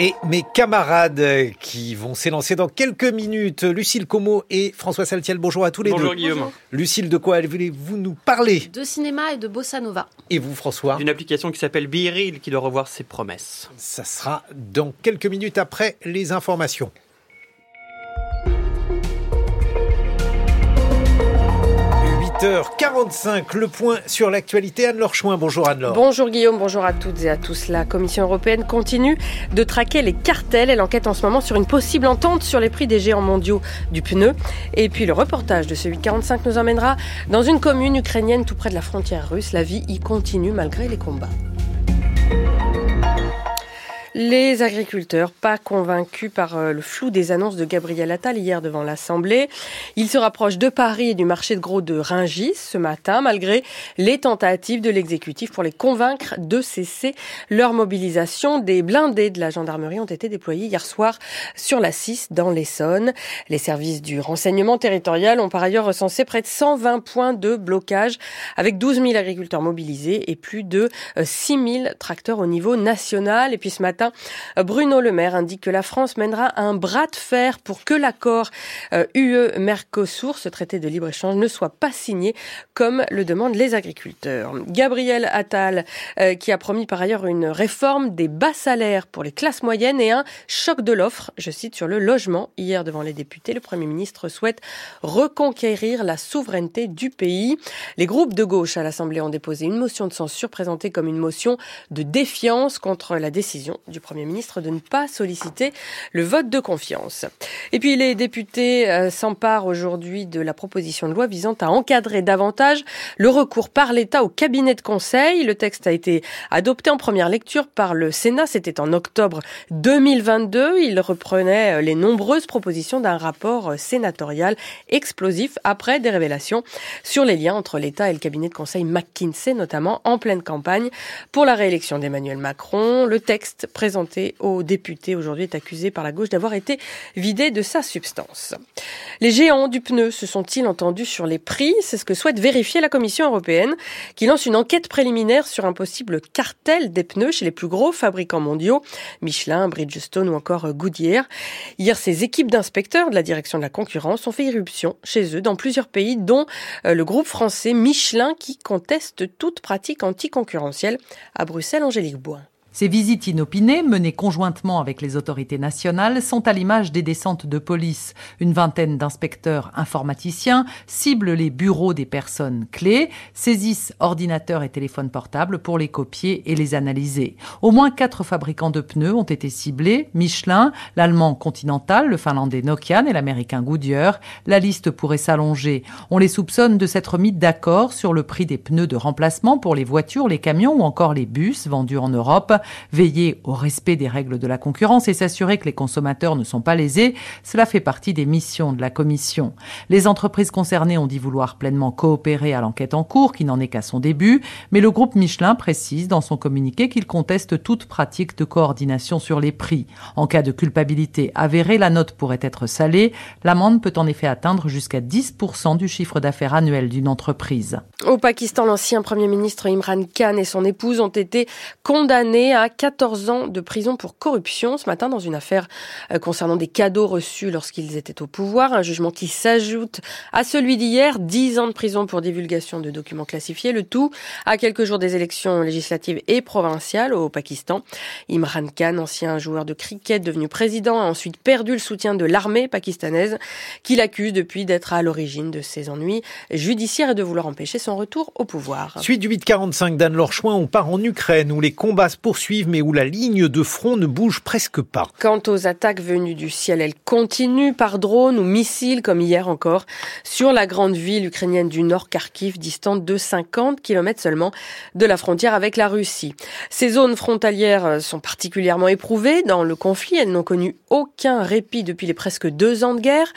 et mes camarades qui vont s'élancer dans quelques minutes. Lucille Como et François Saltiel, bonjour à tous les deux. Bonjour Guillaume. Lucille, de quoi voulez-vous nous parler? De cinéma et de bossa nova. Et vous François? D'une application qui s'appelle Biril qui doit revoir ses promesses. Ça sera dans quelques minutes après les informations. 8h45, le point sur l'actualité. Anne-Laure Chouin, bonjour Anne-Laure. Bonjour Guillaume, bonjour à toutes et à tous. La Commission européenne continue de traquer les cartels. Elle enquête en ce moment sur une possible entente sur les prix des géants mondiaux du pneu. Et puis le reportage de ce 8h45 nous emmènera dans une commune ukrainienne tout près de la frontière russe. La vie y continue malgré les combats. Les agriculteurs, pas convaincus par euh, le flou des annonces de Gabriel Attal hier devant l'Assemblée. Ils se rapprochent de Paris et du marché de gros de Ringis ce matin, malgré les tentatives de l'exécutif pour les convaincre de cesser leur mobilisation. Des blindés de la gendarmerie ont été déployés hier soir sur la 6 dans l'Essonne. Les services du renseignement territorial ont par ailleurs recensé près de 120 points de blocage avec 12 000 agriculteurs mobilisés et plus de 6 euh, 000 tracteurs au niveau national. Et puis ce matin, Bruno Le Maire indique que la France mènera un bras de fer pour que l'accord UE-Mercosur, ce traité de libre-échange, ne soit pas signé comme le demandent les agriculteurs. Gabriel Attal, euh, qui a promis par ailleurs une réforme des bas salaires pour les classes moyennes et un choc de l'offre, je cite, sur le logement. Hier, devant les députés, le Premier ministre souhaite reconquérir la souveraineté du pays. Les groupes de gauche à l'Assemblée ont déposé une motion de censure présentée comme une motion de défiance contre la décision du Premier ministre de ne pas solliciter le vote de confiance. Et puis les députés euh, s'emparent aujourd'hui de la proposition de loi visant à encadrer davantage le recours par l'État au cabinet de conseil. Le texte a été adopté en première lecture par le Sénat, c'était en octobre 2022. Il reprenait euh, les nombreuses propositions d'un rapport euh, sénatorial explosif après des révélations sur les liens entre l'État et le cabinet de conseil McKinsey, notamment en pleine campagne pour la réélection d'Emmanuel Macron. Le texte présenté aux députés aujourd'hui est accusé par la gauche d'avoir été vidé de sa substance. Les géants du pneu se sont-ils entendus sur les prix? C'est ce que souhaite vérifier la Commission européenne qui lance une enquête préliminaire sur un possible cartel des pneus chez les plus gros fabricants mondiaux, Michelin, Bridgestone ou encore Goodyear. Hier, ces équipes d'inspecteurs de la direction de la concurrence ont fait irruption chez eux dans plusieurs pays, dont euh, le groupe français Michelin qui conteste toute pratique anticoncurrentielle à Bruxelles, Angélique Bois. Ces visites inopinées, menées conjointement avec les autorités nationales, sont à l'image des descentes de police. Une vingtaine d'inspecteurs informaticiens ciblent les bureaux des personnes clés, saisissent ordinateurs et téléphones portables pour les copier et les analyser. Au moins quatre fabricants de pneus ont été ciblés, Michelin, l'allemand Continental, le finlandais Nokian et l'américain Goodyear. La liste pourrait s'allonger. On les soupçonne de s'être mis d'accord sur le prix des pneus de remplacement pour les voitures, les camions ou encore les bus vendus en Europe veiller au respect des règles de la concurrence et s'assurer que les consommateurs ne sont pas lésés, cela fait partie des missions de la Commission. Les entreprises concernées ont dit vouloir pleinement coopérer à l'enquête en cours, qui n'en est qu'à son début, mais le groupe Michelin précise dans son communiqué qu'il conteste toute pratique de coordination sur les prix. En cas de culpabilité avérée, la note pourrait être salée. L'amende peut en effet atteindre jusqu'à 10% du chiffre d'affaires annuel d'une entreprise. Au Pakistan, l'ancien Premier ministre Imran Khan et son épouse ont été condamnés à 14 ans de prison pour corruption ce matin dans une affaire euh, concernant des cadeaux reçus lorsqu'ils étaient au pouvoir. Un jugement qui s'ajoute à celui d'hier, 10 ans de prison pour divulgation de documents classifiés. Le tout à quelques jours des élections législatives et provinciales au Pakistan. Imran Khan, ancien joueur de cricket devenu président, a ensuite perdu le soutien de l'armée pakistanaise qui l'accuse depuis d'être à l'origine de ses ennuis judiciaires et de vouloir empêcher son retour au pouvoir. Suite du 845 d'Anne-Laure Chouin, on part en Ukraine où les combats se poursuivent mais où la ligne de front ne bouge presque pas. Quant aux attaques venues du ciel, elles continuent par drone ou missiles, comme hier encore, sur la grande ville ukrainienne du nord, Kharkiv, distante de 50 km seulement de la frontière avec la Russie. Ces zones frontalières sont particulièrement éprouvées dans le conflit. Elles n'ont connu aucun répit depuis les presque deux ans de guerre.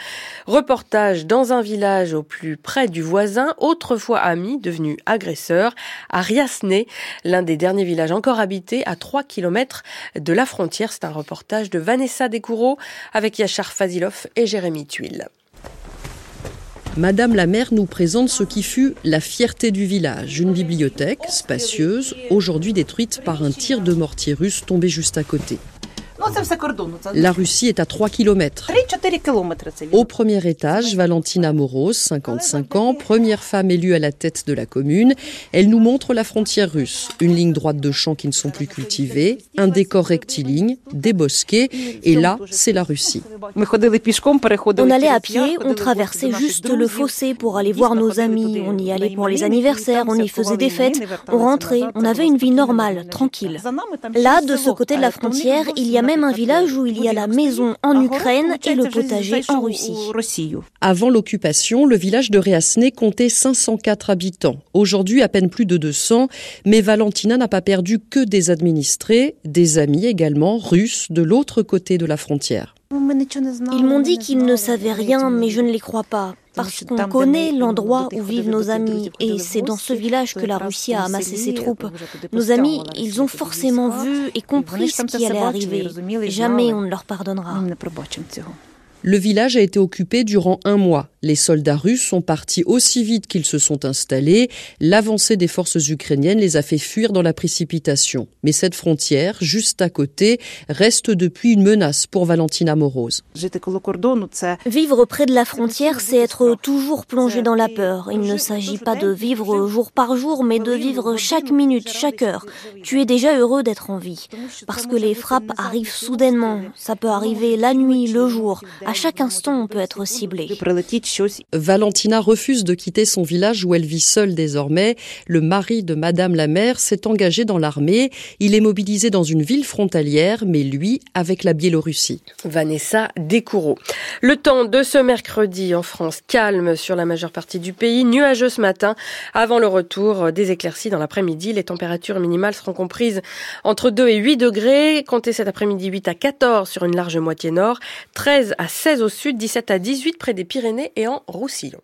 Reportage dans un village au plus près du voisin, autrefois ami, devenu agresseur, à Riasne, l'un des derniers villages encore habités à 3 km de la frontière. C'est un reportage de Vanessa Descoureaux avec Yachar Fazilov et Jérémy Tuile. Madame la maire nous présente ce qui fut la fierté du village, une bibliothèque spacieuse, aujourd'hui détruite par un tir de mortier russe tombé juste à côté. La Russie est à 3 km. Au premier étage, Valentina Moros, 55 ans, première femme élue à la tête de la commune. Elle nous montre la frontière russe. Une ligne droite de champs qui ne sont plus cultivés, un décor rectiligne, des bosquets, et là, c'est la Russie. On allait à pied, on traversait juste le fossé pour aller voir nos amis, on y allait pour les anniversaires, on y faisait des fêtes, on rentrait, on avait une vie normale, tranquille. Là, de ce côté de la frontière, il y a même un village où il y a la maison en Ukraine et le potager en Russie. Avant l'occupation, le village de Réasné comptait 504 habitants. Aujourd'hui, à peine plus de 200, mais Valentina n'a pas perdu que des administrés, des amis également, russes, de l'autre côté de la frontière. Ils m'ont dit qu'ils ne savaient rien, mais je ne les crois pas. Parce qu'on connaît l'endroit où vivent nos amis, et c'est dans ce village que la Russie a amassé ses troupes. Nos amis, ils ont forcément vu et compris ce qui allait arriver. Jamais on ne leur pardonnera. Le village a été occupé durant un mois. Les soldats russes sont partis aussi vite qu'ils se sont installés. L'avancée des forces ukrainiennes les a fait fuir dans la précipitation. Mais cette frontière, juste à côté, reste depuis une menace pour Valentina Moroz. Vivre près de la frontière, c'est être toujours plongé dans la peur. Il ne s'agit pas de vivre jour par jour, mais de vivre chaque minute, chaque heure. Tu es déjà heureux d'être en vie. Parce que les frappes arrivent soudainement. Ça peut arriver la nuit, le jour. À chaque instant, on peut être ciblé. Valentina refuse de quitter son village où elle vit seule désormais. Le mari de Madame la mère s'est engagé dans l'armée. Il est mobilisé dans une ville frontalière, mais lui avec la Biélorussie. Vanessa Descoureaux. Le temps de ce mercredi en France, calme sur la majeure partie du pays, nuageux ce matin. Avant le retour des éclaircies dans l'après-midi, les températures minimales seront comprises entre 2 et 8 degrés. Comptez cet après-midi 8 à 14 sur une large moitié nord, 13 à 16 au sud, 17 à 18 près des Pyrénées et en Roussillon.